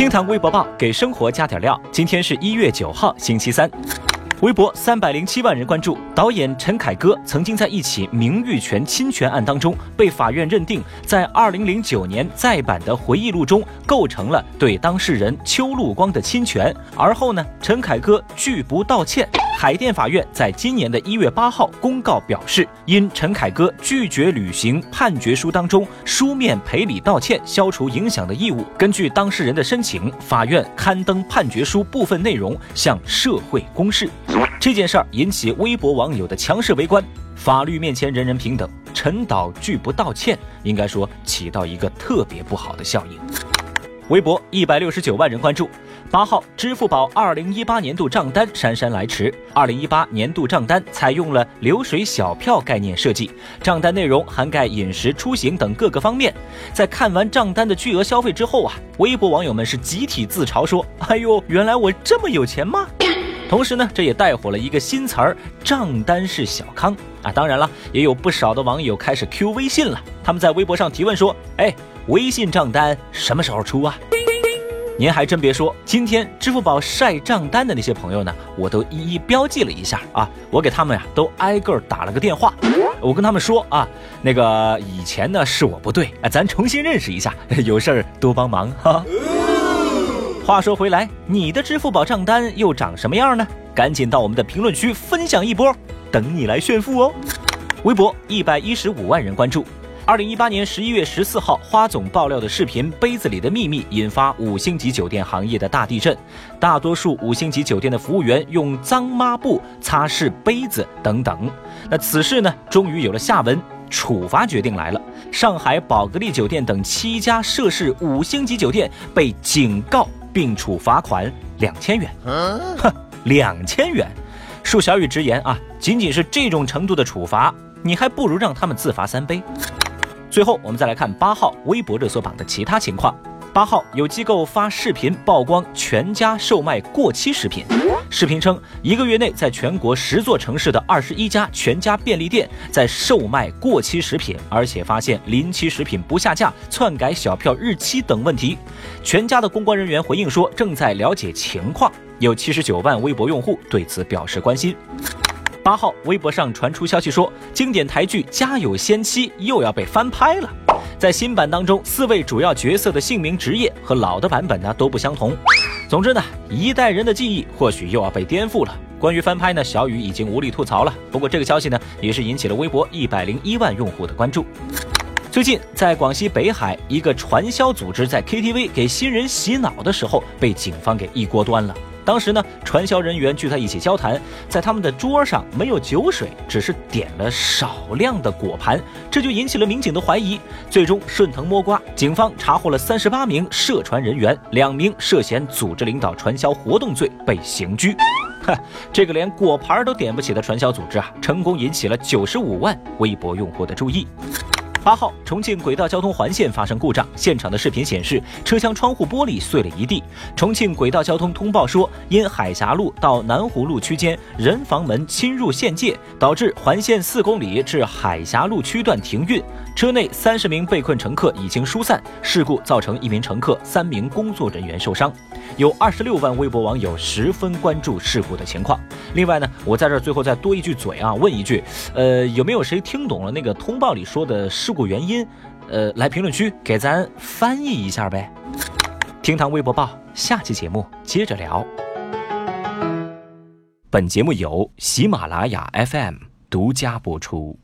听堂微博报给生活加点料。今天是一月九号，星期三。微博三百零七万人关注。导演陈凯歌曾经在一起名誉权侵权案当中，被法院认定在二零零九年再版的回忆录中构成了对当事人邱露光的侵权。而后呢，陈凯歌拒不道歉。海淀法院在今年的一月八号公告表示，因陈凯歌拒绝履行判决书当中书面赔礼道歉、消除影响的义务，根据当事人的申请，法院刊登判决书部分内容向社会公示。这件事儿引起微博网友的强势围观。法律面前人人平等，陈导拒不道歉，应该说起到一个特别不好的效应。微博一百六十九万人关注。八号，支付宝二零一八年度账单姗姗来迟。二零一八年度账单采用了流水小票概念设计，账单内容涵盖饮食、出行等各个方面。在看完账单的巨额消费之后啊，微博网友们是集体自嘲说：“哎呦，原来我这么有钱吗？”同时呢，这也带火了一个新词儿“账单是小康”啊。当然了，也有不少的网友开始 Q 微信了。他们在微博上提问说：“哎，微信账单什么时候出啊？”您还真别说，今天支付宝晒账单的那些朋友呢，我都一一标记了一下啊，我给他们呀都挨个打了个电话，我跟他们说啊，那个以前呢是我不对，咱重新认识一下，有事儿多帮忙哈。话说回来，你的支付宝账单又长什么样呢？赶紧到我们的评论区分享一波，等你来炫富哦。微博一百一十五万人关注。二零一八年十一月十四号，花总爆料的视频《杯子里的秘密》引发五星级酒店行业的大地震。大多数五星级酒店的服务员用脏抹布擦拭杯子等等。那此事呢，终于有了下文，处罚决定来了。上海宝格丽酒店等七家涉事五星级酒店被警告并处罚款两千元。哼，两千元！恕小雨直言啊，仅仅是这种程度的处罚，你还不如让他们自罚三杯。最后，我们再来看八号微博热搜榜的其他情况。八号有机构发视频曝光全家售卖过期食品。视频称，一个月内在全国十座城市的二十一家全家便利店在售卖过期食品，而且发现临期食品不下架、篡改小票日期等问题。全家的公关人员回应说，正在了解情况。有七十九万微博用户对此表示关心。八号，微博上传出消息说，经典台剧《家有仙妻》又要被翻拍了。在新版当中，四位主要角色的姓名、职业和老的版本呢都不相同。总之呢，一代人的记忆或许又要被颠覆了。关于翻拍呢，小雨已经无力吐槽了。不过这个消息呢，也是引起了微博一百零一万用户的关注。最近，在广西北海，一个传销组织在 KTV 给新人洗脑的时候，被警方给一锅端了。当时呢，传销人员聚在一起交谈，在他们的桌上没有酒水，只是点了少量的果盘，这就引起了民警的怀疑。最终顺藤摸瓜，警方查获了三十八名涉传人员，两名涉嫌组织领导传销活动罪被刑拘。哈，这个连果盘都点不起的传销组织啊，成功引起了九十五万微博用户的注意。八号，重庆轨道交通环线发生故障，现场的视频显示，车厢窗户玻璃碎了一地。重庆轨道交通通报说，因海峡路到南湖路区间人防门侵入线界，导致环线四公里至海峡路区段停运。车内三十名被困乘客已经疏散，事故造成一名乘客、三名工作人员受伤。有二十六万微博网友十分关注事故的情况。另外呢，我在这最后再多一句嘴啊，问一句，呃，有没有谁听懂了那个通报里说的事故原因？呃，来评论区给咱翻译一下呗。听堂微博报，下期节目接着聊。本节目由喜马拉雅 FM 独家播出。